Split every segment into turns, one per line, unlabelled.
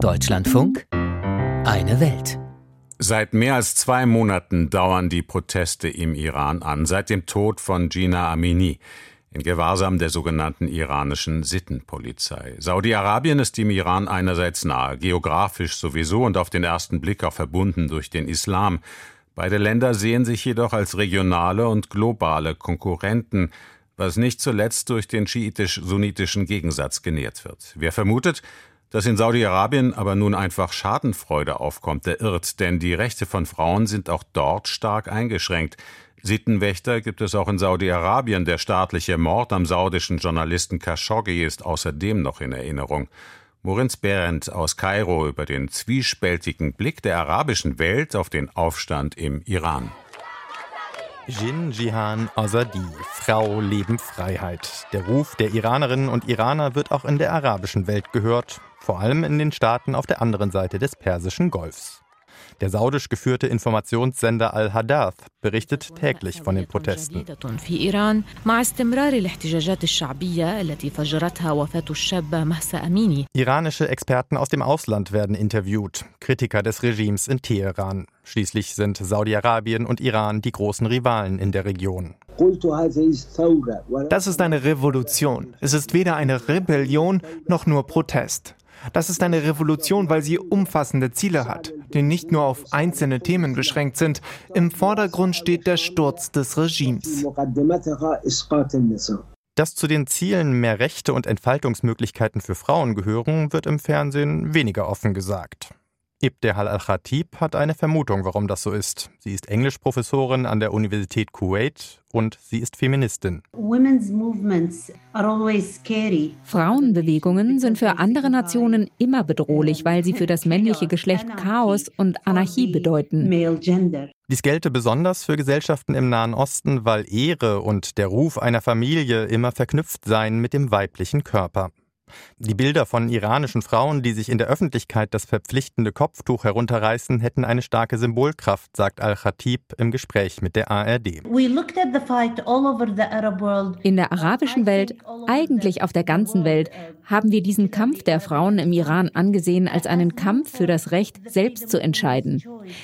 Deutschlandfunk Eine Welt.
Seit mehr als zwei Monaten dauern die Proteste im Iran an, seit dem Tod von Gina Amini in Gewahrsam der sogenannten iranischen Sittenpolizei. Saudi-Arabien ist dem Iran einerseits nahe, geografisch sowieso und auf den ersten Blick auch verbunden durch den Islam. Beide Länder sehen sich jedoch als regionale und globale Konkurrenten, was nicht zuletzt durch den schiitisch-sunnitischen Gegensatz genährt wird. Wer vermutet, dass in Saudi-Arabien aber nun einfach Schadenfreude aufkommt, der irrt, denn die Rechte von Frauen sind auch dort stark eingeschränkt. Sittenwächter gibt es auch in Saudi-Arabien. Der staatliche Mord am saudischen Journalisten Khashoggi ist außerdem noch in Erinnerung. Moritz Behrendt aus Kairo über den zwiespältigen Blick der arabischen Welt auf den Aufstand im Iran.
Jin Jihan Azadi, Frau, Leben, Freiheit. Der Ruf der Iranerinnen und Iraner wird auch in der arabischen Welt gehört, vor allem in den Staaten auf der anderen Seite des Persischen Golfs. Der saudisch geführte Informationssender Al-Hadath berichtet täglich von den Protesten. Iranische Experten aus dem Ausland werden interviewt, Kritiker des Regimes in Teheran. Schließlich sind Saudi-Arabien und Iran die großen Rivalen in der Region.
Das ist eine Revolution. Es ist weder eine Rebellion noch nur Protest. Das ist eine Revolution, weil sie umfassende Ziele hat, die nicht nur auf einzelne Themen beschränkt sind. Im Vordergrund steht der Sturz des Regimes.
Dass zu den Zielen mehr Rechte und Entfaltungsmöglichkeiten für Frauen gehören, wird im Fernsehen weniger offen gesagt. Ibtehal Al-Khatib hat eine Vermutung, warum das so ist. Sie ist Englischprofessorin an der Universität Kuwait und sie ist Feministin.
Frauenbewegungen sind für andere Nationen immer bedrohlich, weil sie für das männliche Geschlecht Chaos und Anarchie bedeuten.
Dies gelte besonders für Gesellschaften im Nahen Osten, weil Ehre und der Ruf einer Familie immer verknüpft seien mit dem weiblichen Körper. Die Bilder von iranischen Frauen, die sich in der Öffentlichkeit das verpflichtende Kopftuch herunterreißen, hätten eine starke Symbolkraft, sagt Al-Khatib im Gespräch mit der ARD.
In der arabischen Welt, eigentlich auf der ganzen Welt, haben wir diesen Kampf der Frauen im Iran angesehen als einen Kampf für das Recht, selbst zu entscheiden.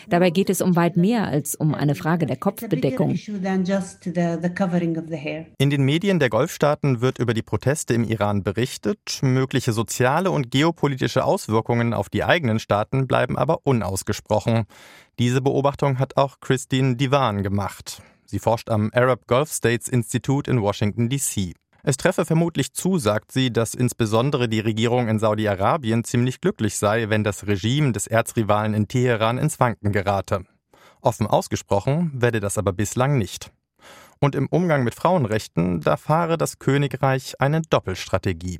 Dabei geht es um weit mehr als um eine Frage der Kopfbedeckung.
In den Medien der Golfstaaten wird über die Proteste im Iran berichtet. Mögliche soziale und geopolitische Auswirkungen auf die eigenen Staaten bleiben aber unausgesprochen. Diese Beobachtung hat auch Christine Divan gemacht. Sie forscht am Arab Gulf States Institute in Washington, D.C. Es treffe vermutlich zu, sagt sie, dass insbesondere die Regierung in Saudi-Arabien ziemlich glücklich sei, wenn das Regime des Erzrivalen in Teheran ins Wanken gerate. Offen ausgesprochen werde das aber bislang nicht. Und im Umgang mit Frauenrechten, da fahre das Königreich eine Doppelstrategie.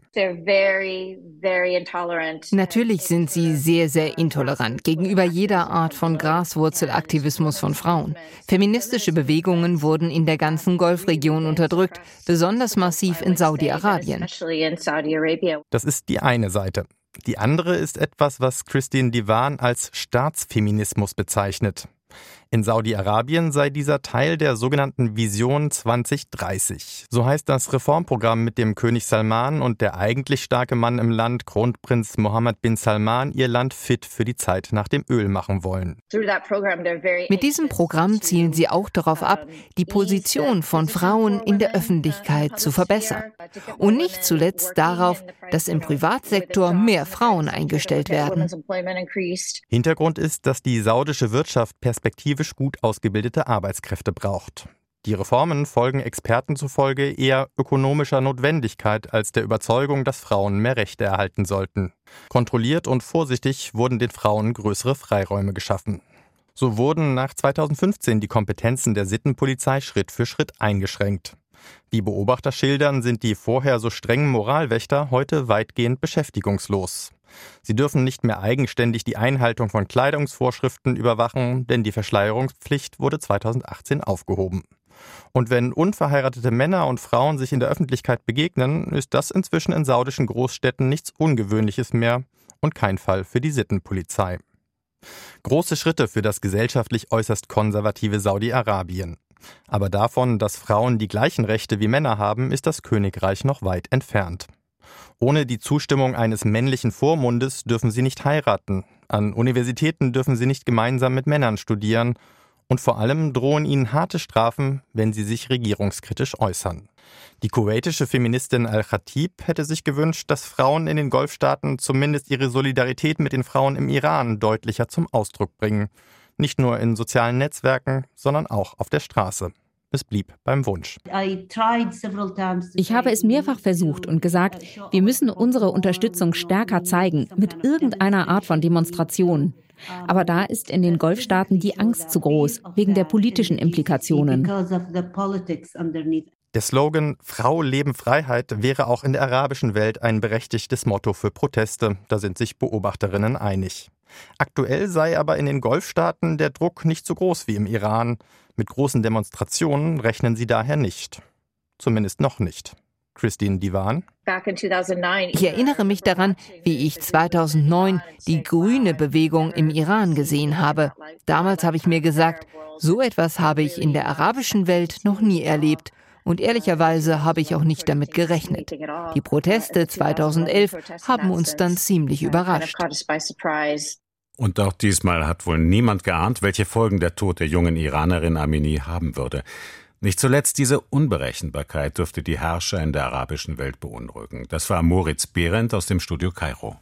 Natürlich sind sie sehr, sehr intolerant gegenüber jeder Art von Graswurzelaktivismus von Frauen. Feministische Bewegungen wurden in der ganzen Golfregion unterdrückt, besonders massiv in Saudi-Arabien.
Das ist die eine Seite. Die andere ist etwas, was Christine Divan als Staatsfeminismus bezeichnet. In Saudi-Arabien sei dieser Teil der sogenannten Vision 2030. So heißt das Reformprogramm, mit dem König Salman und der eigentlich starke Mann im Land, Kronprinz Mohammed bin Salman, ihr Land fit für die Zeit nach dem Öl machen wollen.
Mit diesem Programm zielen sie auch darauf ab, die Position von Frauen in der Öffentlichkeit zu verbessern. Und nicht zuletzt darauf, dass im Privatsektor mehr Frauen eingestellt werden.
Hintergrund ist, dass die saudische Wirtschaft perspektivisch spezifisch gut ausgebildete Arbeitskräfte braucht. Die Reformen folgen Experten zufolge eher ökonomischer Notwendigkeit als der Überzeugung, dass Frauen mehr Rechte erhalten sollten. Kontrolliert und vorsichtig wurden den Frauen größere Freiräume geschaffen. So wurden nach 2015 die Kompetenzen der Sittenpolizei Schritt für Schritt eingeschränkt. Wie Beobachter schildern, sind die vorher so strengen Moralwächter heute weitgehend beschäftigungslos. Sie dürfen nicht mehr eigenständig die Einhaltung von Kleidungsvorschriften überwachen, denn die Verschleierungspflicht wurde 2018 aufgehoben. Und wenn unverheiratete Männer und Frauen sich in der Öffentlichkeit begegnen, ist das inzwischen in saudischen Großstädten nichts Ungewöhnliches mehr und kein Fall für die Sittenpolizei. Große Schritte für das gesellschaftlich äußerst konservative Saudi-Arabien. Aber davon, dass Frauen die gleichen Rechte wie Männer haben, ist das Königreich noch weit entfernt. Ohne die Zustimmung eines männlichen Vormundes dürfen sie nicht heiraten. An Universitäten dürfen sie nicht gemeinsam mit Männern studieren. Und vor allem drohen ihnen harte Strafen, wenn sie sich regierungskritisch äußern. Die kuwaitische Feministin Al-Khatib hätte sich gewünscht, dass Frauen in den Golfstaaten zumindest ihre Solidarität mit den Frauen im Iran deutlicher zum Ausdruck bringen. Nicht nur in sozialen Netzwerken, sondern auch auf der Straße. Es blieb beim Wunsch.
Ich habe es mehrfach versucht und gesagt, wir müssen unsere Unterstützung stärker zeigen mit irgendeiner Art von Demonstration. Aber da ist in den Golfstaaten die Angst zu groß, wegen der politischen Implikationen.
Der Slogan Frau, Leben, Freiheit wäre auch in der arabischen Welt ein berechtigtes Motto für Proteste. Da sind sich Beobachterinnen einig. Aktuell sei aber in den Golfstaaten der Druck nicht so groß wie im Iran. Mit großen Demonstrationen rechnen sie daher nicht. Zumindest noch nicht. Christine Divan.
Ich erinnere mich daran, wie ich 2009 die grüne Bewegung im Iran gesehen habe. Damals habe ich mir gesagt, so etwas habe ich in der arabischen Welt noch nie erlebt. Und ehrlicherweise habe ich auch nicht damit gerechnet. Die Proteste 2011 haben uns dann ziemlich überrascht.
Und auch diesmal hat wohl niemand geahnt, welche Folgen der Tod der jungen Iranerin Amini haben würde. Nicht zuletzt diese Unberechenbarkeit dürfte die Herrscher in der arabischen Welt beunruhigen. Das war Moritz Behrendt aus dem Studio Kairo.